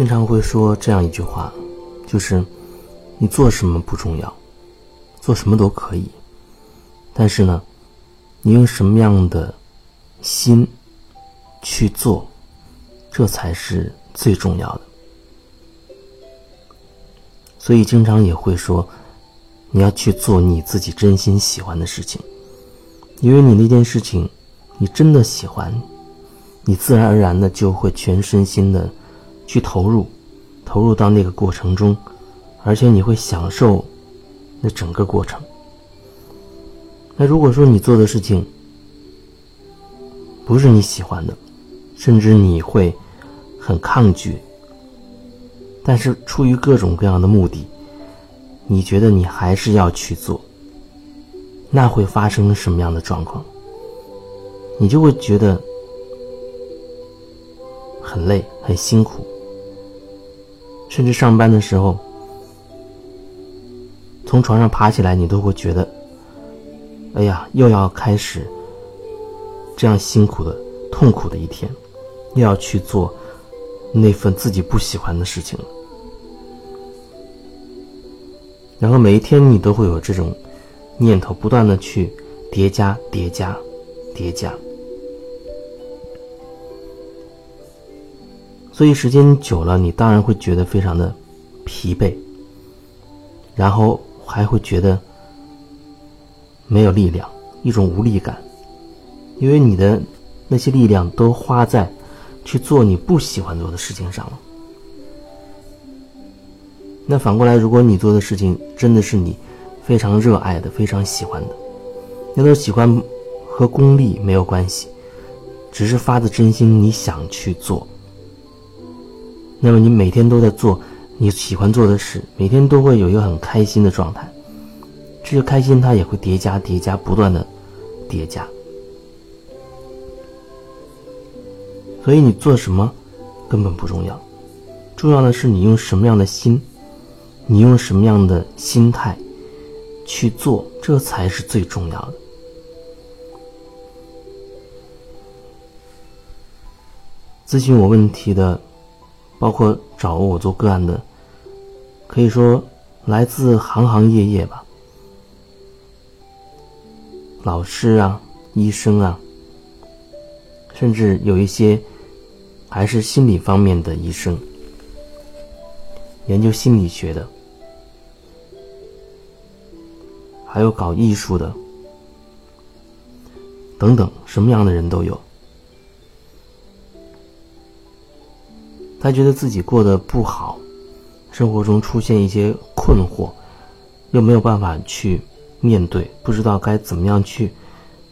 经常会说这样一句话，就是你做什么不重要，做什么都可以，但是呢，你用什么样的心去做，这才是最重要的。所以经常也会说，你要去做你自己真心喜欢的事情，因为你那件事情，你真的喜欢，你自然而然的就会全身心的去投入，投入到那个过程中，而且你会享受那整个过程。那如果说你做的事情不是你喜欢的，甚至你会很抗拒。但是出于各种各样的目的，你觉得你还是要去做，那会发生什么样的状况？你就会觉得很累、很辛苦，甚至上班的时候，从床上爬起来，你都会觉得，哎呀，又要开始这样辛苦的、痛苦的一天，又要去做。那份自己不喜欢的事情了，然后每一天你都会有这种念头，不断的去叠加、叠加、叠加，所以时间久了，你当然会觉得非常的疲惫，然后还会觉得没有力量，一种无力感，因为你的那些力量都花在。去做你不喜欢做的事情上了。那反过来，如果你做的事情真的是你非常热爱的、非常喜欢的，那种喜欢和功利没有关系，只是发自真心你想去做。那么你每天都在做你喜欢做的事，每天都会有一个很开心的状态。这个开心它也会叠加、叠加、不断的叠加。所以你做什么根本不重要，重要的是你用什么样的心，你用什么样的心态去做，这才是最重要的。咨询我问题的，包括找我做个案的，可以说来自行行业业吧，老师啊，医生啊，甚至有一些。还是心理方面的医生，研究心理学的，还有搞艺术的，等等，什么样的人都有。他觉得自己过得不好，生活中出现一些困惑，又没有办法去面对，不知道该怎么样去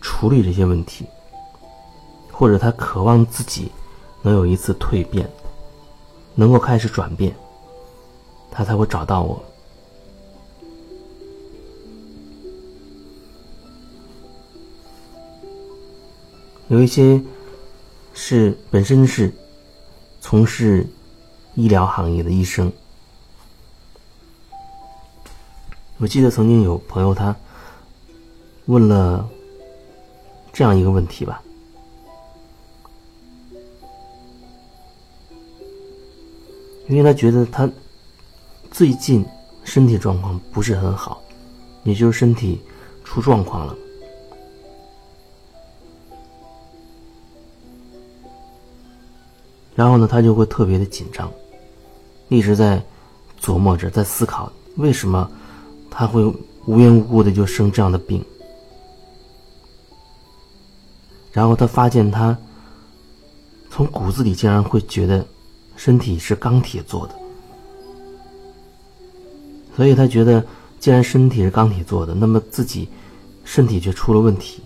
处理这些问题，或者他渴望自己。能有一次蜕变，能够开始转变，他才会找到我。有一些是本身是从事医疗行业的医生，我记得曾经有朋友他问了这样一个问题吧。因为他觉得他最近身体状况不是很好，也就是身体出状况了。然后呢，他就会特别的紧张，一直在琢磨着，在思考为什么他会无缘无故的就生这样的病。然后他发现，他从骨子里竟然会觉得。身体是钢铁做的，所以他觉得，既然身体是钢铁做的，那么自己身体却出了问题，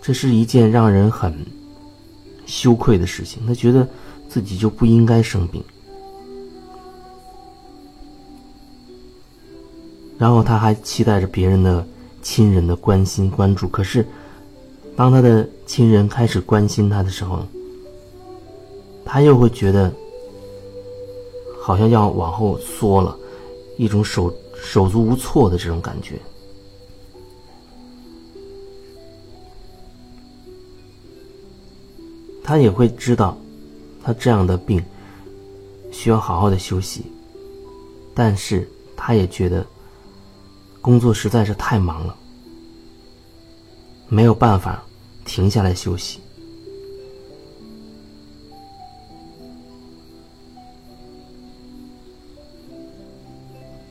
这是一件让人很羞愧的事情。他觉得自己就不应该生病，然后他还期待着别人的亲人的关心关注。可是，当他的亲人开始关心他的时候，他又会觉得，好像要往后缩了，一种手手足无措的这种感觉。他也会知道，他这样的病需要好好的休息，但是他也觉得工作实在是太忙了，没有办法停下来休息。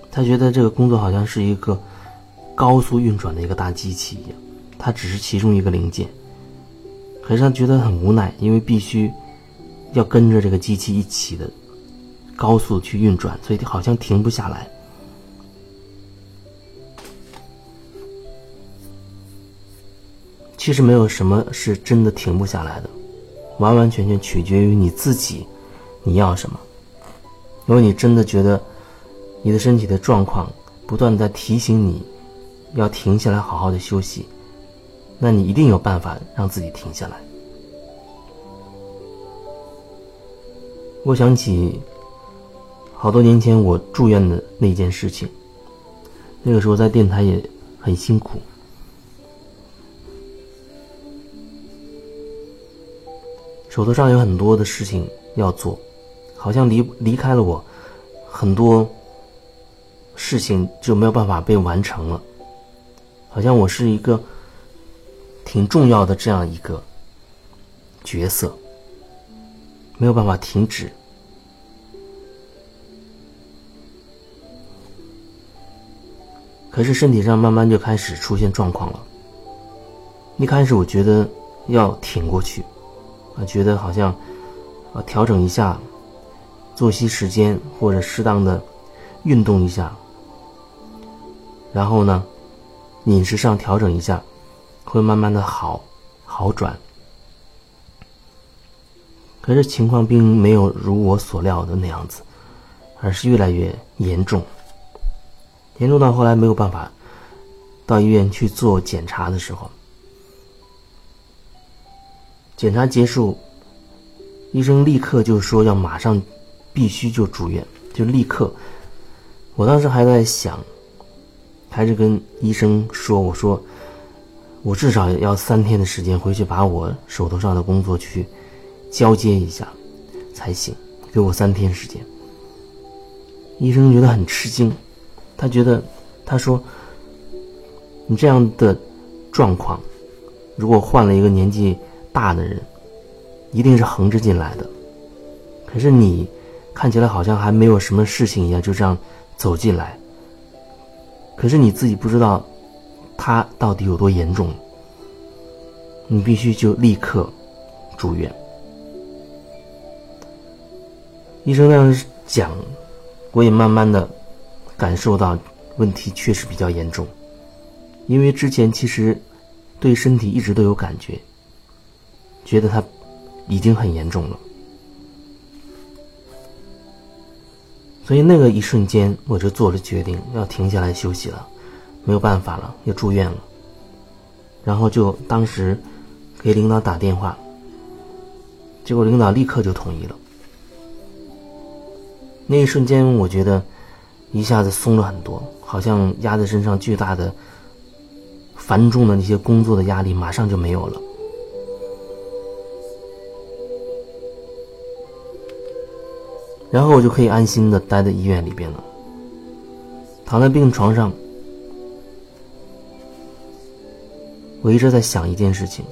他觉得这个工作好像是一个高速运转的一个大机器一样，他只是其中一个零件。可是他觉得很无奈，因为必须要跟着这个机器一起的高速去运转，所以好像停不下来。其实没有什么是真的停不下来的，完完全全取决于你自己，你要什么。如果你真的觉得，你的身体的状况不断在提醒你，要停下来好好的休息，那你一定有办法让自己停下来。我想起好多年前我住院的那件事情，那个时候在电台也很辛苦，手头上有很多的事情要做，好像离离开了我很多。事情就没有办法被完成了，好像我是一个挺重要的这样一个角色，没有办法停止。可是身体上慢慢就开始出现状况了。一开始我觉得要挺过去，啊，觉得好像啊调整一下作息时间或者适当的运动一下。然后呢，饮食上调整一下，会慢慢的好好转。可是情况并没有如我所料的那样子，而是越来越严重，严重到后来没有办法到医院去做检查的时候，检查结束，医生立刻就说要马上必须就住院，就立刻。我当时还在想。还是跟医生说：“我说，我至少要三天的时间回去把我手头上的工作去交接一下才行，给我三天时间。”医生觉得很吃惊，他觉得他说：“你这样的状况，如果换了一个年纪大的人，一定是横着进来的。可是你看起来好像还没有什么事情一样，就这样走进来。”可是你自己不知道，他到底有多严重。你必须就立刻住院。医生那样讲，我也慢慢的感受到问题确实比较严重，因为之前其实对身体一直都有感觉，觉得他已经很严重了。所以那个一瞬间，我就做了决定，要停下来休息了，没有办法了，要住院了。然后就当时给领导打电话，结果领导立刻就同意了。那一瞬间，我觉得一下子松了很多，好像压在身上巨大的、繁重的那些工作的压力，马上就没有了。然后我就可以安心的待在医院里边了，躺在病床上，我一直在想一件事情，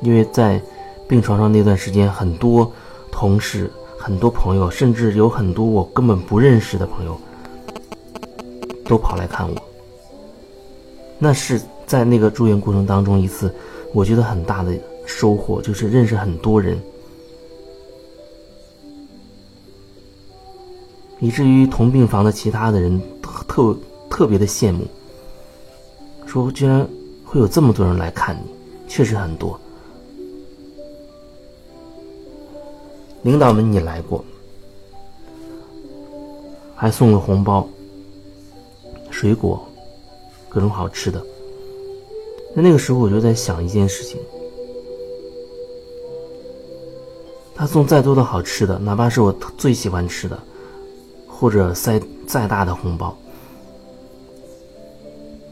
因为在病床上那段时间，很多同事、很多朋友，甚至有很多我根本不认识的朋友，都跑来看我。那是在那个住院过程当中一次，我觉得很大的收获，就是认识很多人。以至于同病房的其他的人特特别的羡慕，说居然会有这么多人来看你，确实很多。领导们也来过，还送了红包、水果，各种好吃的。那那个时候我就在想一件事情：他送再多的好吃的，哪怕是我最喜欢吃的。或者塞再大的红包，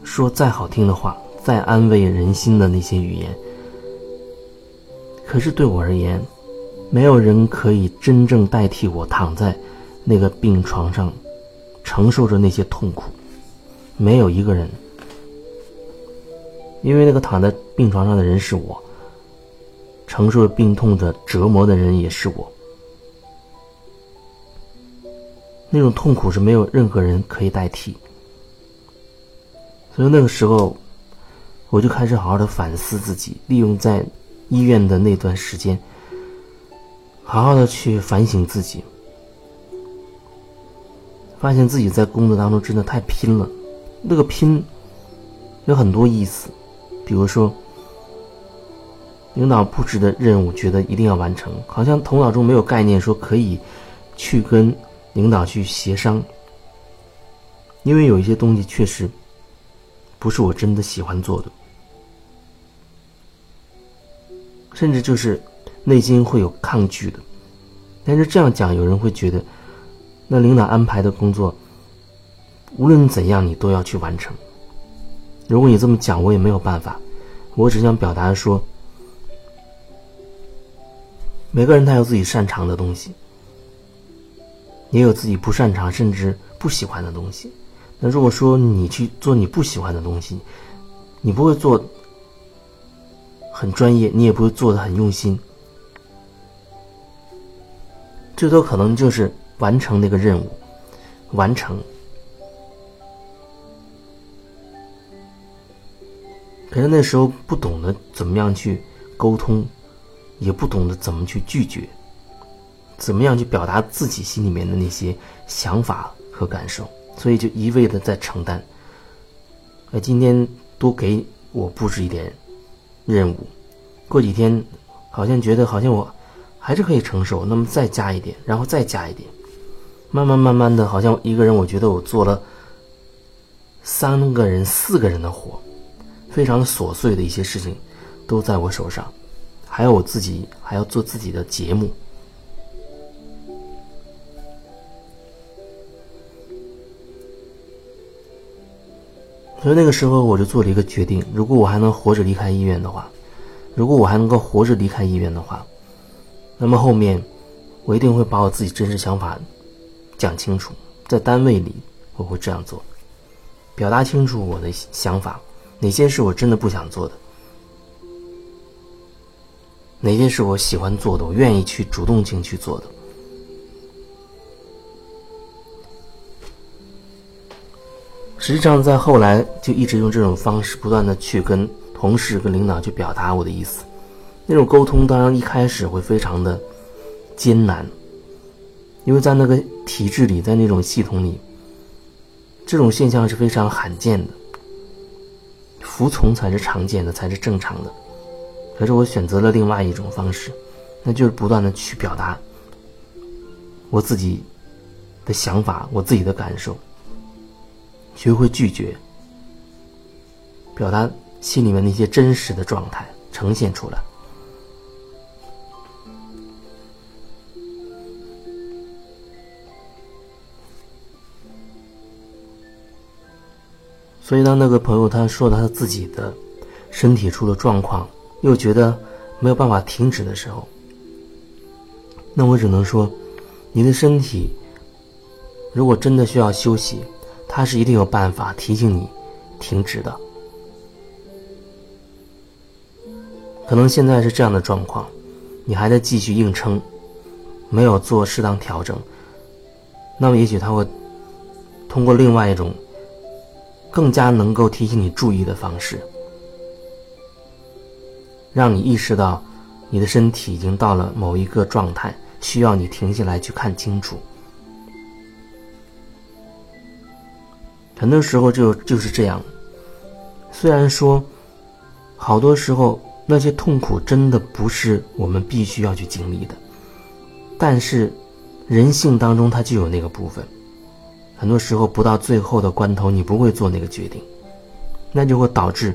说再好听的话，再安慰人心的那些语言，可是对我而言，没有人可以真正代替我躺在那个病床上承受着那些痛苦，没有一个人，因为那个躺在病床上的人是我，承受着病痛的折磨的人也是我。那种痛苦是没有任何人可以代替，所以那个时候，我就开始好好的反思自己，利用在医院的那段时间，好好的去反省自己，发现自己在工作当中真的太拼了。那个拼有很多意思，比如说，领导布置的任务，觉得一定要完成，好像头脑中没有概念，说可以去跟。领导去协商，因为有一些东西确实不是我真的喜欢做的，甚至就是内心会有抗拒的。但是这样讲，有人会觉得，那领导安排的工作，无论怎样你都要去完成。如果你这么讲，我也没有办法。我只想表达说，每个人他有自己擅长的东西。也有自己不擅长甚至不喜欢的东西。那如果说你去做你不喜欢的东西，你不会做很专业，你也不会做的很用心，最多可能就是完成那个任务，完成。可是那时候不懂得怎么样去沟通，也不懂得怎么去拒绝。怎么样去表达自己心里面的那些想法和感受？所以就一味的在承担。哎，今天多给我布置一点任务，过几天好像觉得好像我还是可以承受，那么再加一点，然后再加一点，慢慢慢慢的，好像一个人我觉得我做了三个人、四个人的活，非常琐碎的一些事情都在我手上，还有我自己还要做自己的节目。所以那个时候，我就做了一个决定：如果我还能活着离开医院的话，如果我还能够活着离开医院的话，那么后面我一定会把我自己真实想法讲清楚，在单位里我会这样做，表达清楚我的想法，哪些是我真的不想做的，哪些是我喜欢做的，我愿意去主动性去做的。实际上，在后来就一直用这种方式，不断的去跟同事、跟领导去表达我的意思。那种沟通，当然一开始会非常的艰难，因为在那个体制里，在那种系统里，这种现象是非常罕见的。服从才是常见的，才是正常的。可是我选择了另外一种方式，那就是不断的去表达我自己的想法，我自己的感受。学会拒绝，表达心里面那些真实的状态，呈现出来。所以，当那个朋友他说他自己的身体出了状况，又觉得没有办法停止的时候，那我只能说，你的身体如果真的需要休息。他是一定有办法提醒你停止的。可能现在是这样的状况，你还在继续硬撑，没有做适当调整。那么也许他会通过另外一种更加能够提醒你注意的方式，让你意识到你的身体已经到了某一个状态，需要你停下来去看清楚。很多时候就就是这样。虽然说，好多时候那些痛苦真的不是我们必须要去经历的，但是人性当中它就有那个部分。很多时候不到最后的关头，你不会做那个决定，那就会导致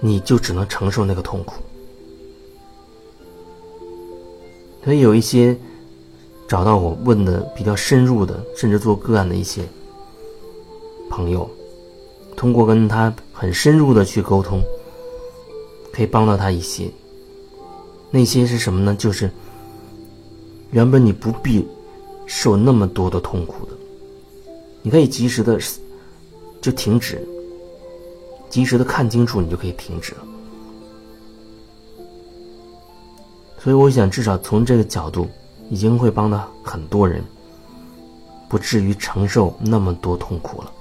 你就只能承受那个痛苦。所以有一些找到我问的比较深入的，甚至做个案的一些。朋友，通过跟他很深入的去沟通，可以帮到他一些。那些是什么呢？就是原本你不必受那么多的痛苦的。你可以及时的就停止，及时的看清楚，你就可以停止了。所以我想，至少从这个角度，已经会帮到很多人，不至于承受那么多痛苦了。